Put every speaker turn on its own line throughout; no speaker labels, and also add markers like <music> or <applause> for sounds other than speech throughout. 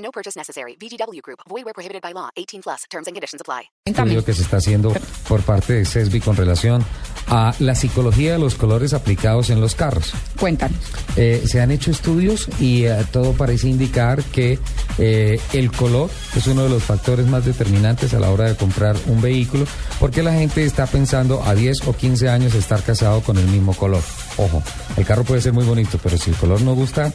No purchase necessary. VGW Group. Void where prohibited by law. 18 plus. Terms and conditions apply.
estudio que se está haciendo por parte de CESBI con relación a la psicología de los colores aplicados en los carros.
Cuéntanos.
Eh, se han hecho estudios y eh, todo parece indicar que eh, el color es uno de los factores más determinantes a la hora de comprar un vehículo, porque la gente está pensando a 10 o 15 años estar casado con el mismo color. Ojo, el carro puede ser muy bonito, pero si el color no gusta,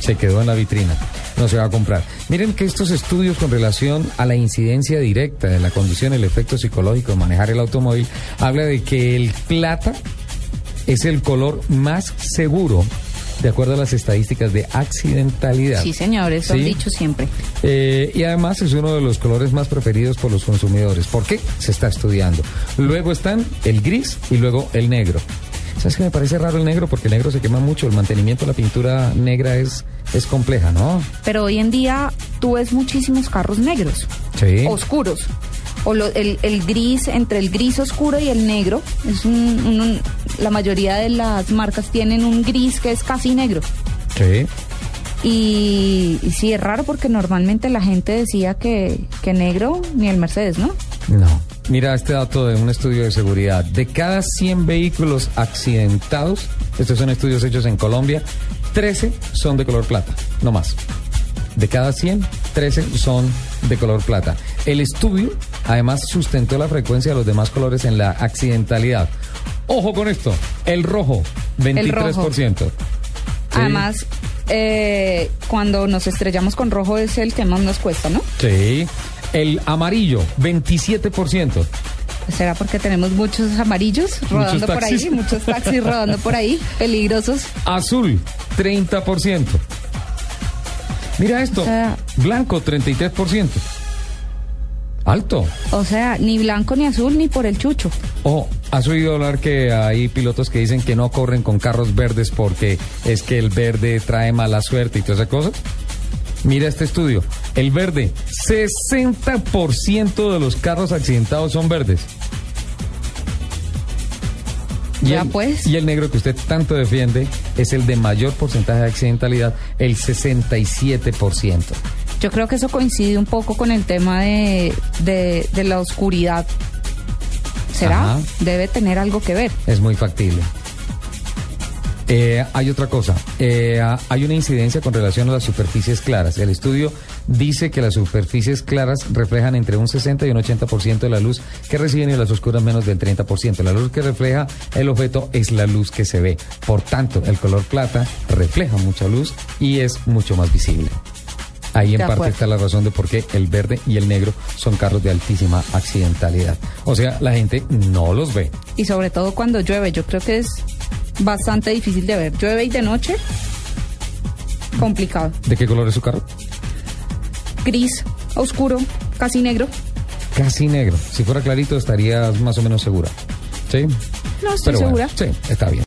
se quedó en la vitrina, no se va a comprar. Miren que estos estudios con relación a la incidencia directa de la conducción, el efecto psicológico de manejar el automóvil, habla de que el plata es el color más seguro de acuerdo a las estadísticas de accidentalidad.
Sí, señor, eso han
Sí.
dicho siempre.
Eh, y además es uno de los colores más preferidos por los consumidores. ¿Por qué? Se está estudiando. Luego están el gris y luego el negro. ¿Sabes qué me parece raro el negro? Porque el negro se quema mucho. El mantenimiento de la pintura negra es, es compleja, ¿no?
Pero hoy en día tú ves muchísimos carros negros,
Sí.
oscuros. O lo- el, el gris, entre el gris oscuro y el negro, es un, un- un- la mayoría de las marcas tienen un gris que es casi negro.
Sí.
Y, y sí, es raro porque normalmente la gente decía que, que negro ni el Mercedes, ¿no?
No. Mira este dato de un estudio de seguridad. De cada 100 vehículos accidentados, estos son estudios hechos en Colombia, 13 son de color plata, no más. De cada 100, 13 son de color plata. El estudio además sustentó la frecuencia de los demás colores en la accidentalidad. Ojo con esto, el rojo, 23%. Sí.
Además, eh, cuando nos estrellamos con rojo es el que más nos cuesta, ¿no?
Sí. El amarillo, 27%.
¿Será porque tenemos muchos amarillos rodando por ahí? Muchos taxis rodando por ahí, <laughs> peligrosos.
Azul, 30%. Mira esto,
O sea-
blanco, 33%. Alto.
O sea, ni blanco ni azul ni por el chucho.
Oh, ¿has oído hablar que hay pilotos que dicen que no corren con carros verdes porque es que el verde trae mala suerte y todas esas cosas? Mira este estudio. El verde, 60% de los carros accidentados son verdes.
Ya
el,
pues.
Y el negro que usted tanto defiende es el de mayor porcentaje de accidentalidad, el 67%.
Yo creo que eso coincide un poco con el tema de, de, de la oscuridad. ¿Será?
Ajá.
Debe tener algo que ver.
Es muy factible. Eh, hay otra cosa, eh, hay una incidencia con relación a las superficies claras. El estudio dice que las superficies claras reflejan entre un 60 y un 80% de la luz que reciben y las oscuras menos del 30%. La luz que refleja el objeto es la luz que se ve. Por tanto, el color plata refleja mucha luz y es mucho más visible. Ahí en parte está la razón de por qué el verde y el negro son carros de altísima accidentalidad. O sea, la gente no los ve.
Y sobre todo cuando llueve, yo creo que es bastante difícil de ver. Llueve y de noche, complicado.
¿De qué color es su carro?
Gris, oscuro, casi negro.
Casi negro. Si fuera clarito estarías más o menos segura. ¿Sí?
No estoy
Pero bueno,
segura.
sí, está bien.